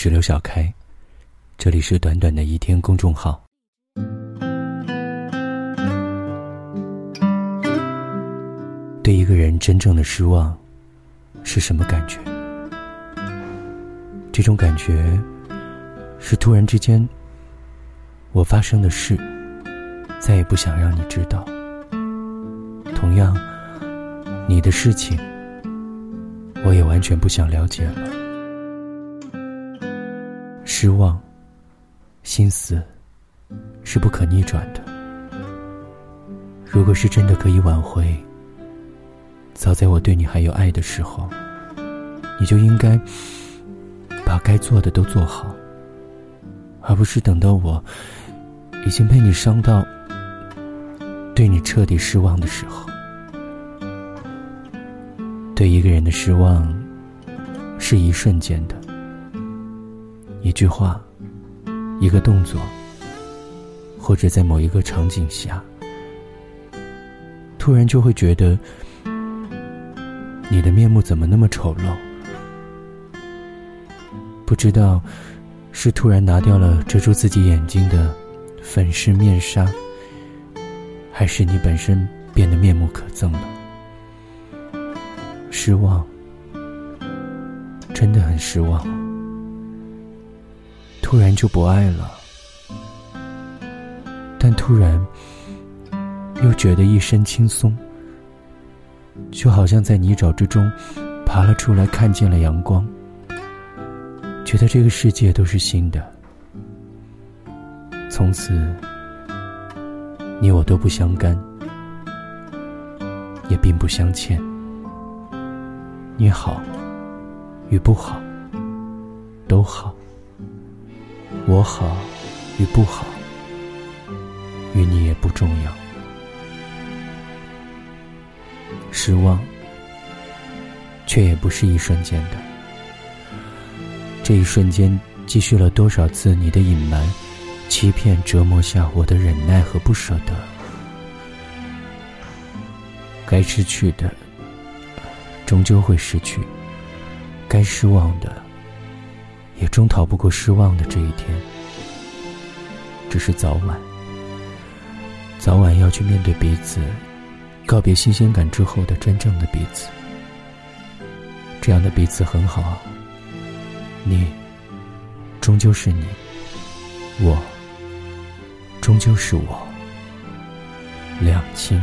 是刘小开，这里是短短的一天公众号。对一个人真正的失望是什么感觉？这种感觉是突然之间，我发生的事再也不想让你知道。同样，你的事情我也完全不想了解了。失望、心思是不可逆转的。如果是真的可以挽回，早在我对你还有爱的时候，你就应该把该做的都做好，而不是等到我已经被你伤到，对你彻底失望的时候。对一个人的失望，是一瞬间的。一句话，一个动作，或者在某一个场景下，突然就会觉得你的面目怎么那么丑陋？不知道是突然拿掉了遮住自己眼睛的粉饰面纱，还是你本身变得面目可憎了？失望，真的很失望。突然就不爱了，但突然又觉得一身轻松，就好像在泥沼之中爬了出来，看见了阳光，觉得这个世界都是新的。从此，你我都不相干，也并不相欠。你好与不好，都好。我好与不好，与你也不重要。失望，却也不是一瞬间的。这一瞬间，积蓄了多少次你的隐瞒、欺骗，折磨下我的忍耐和不舍得。该失去的，终究会失去；该失望的。也终逃不过失望的这一天，只是早晚，早晚要去面对彼此，告别新鲜感之后的真正的彼此。这样的彼此很好，你终究是你，我终究是我，两清。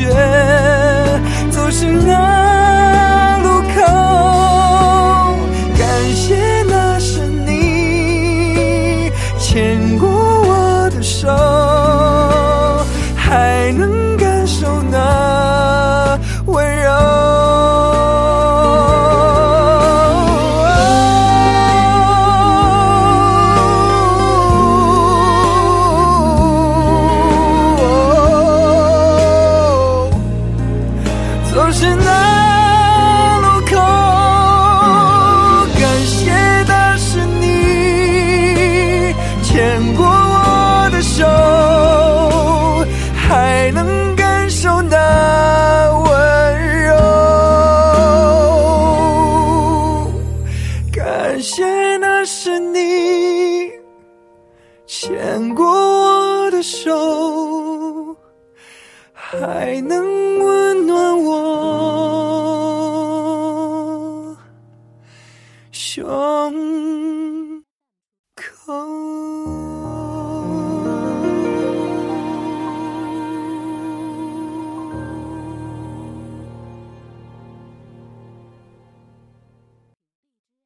起感谢那是你牵过我的手还能温暖我胸口。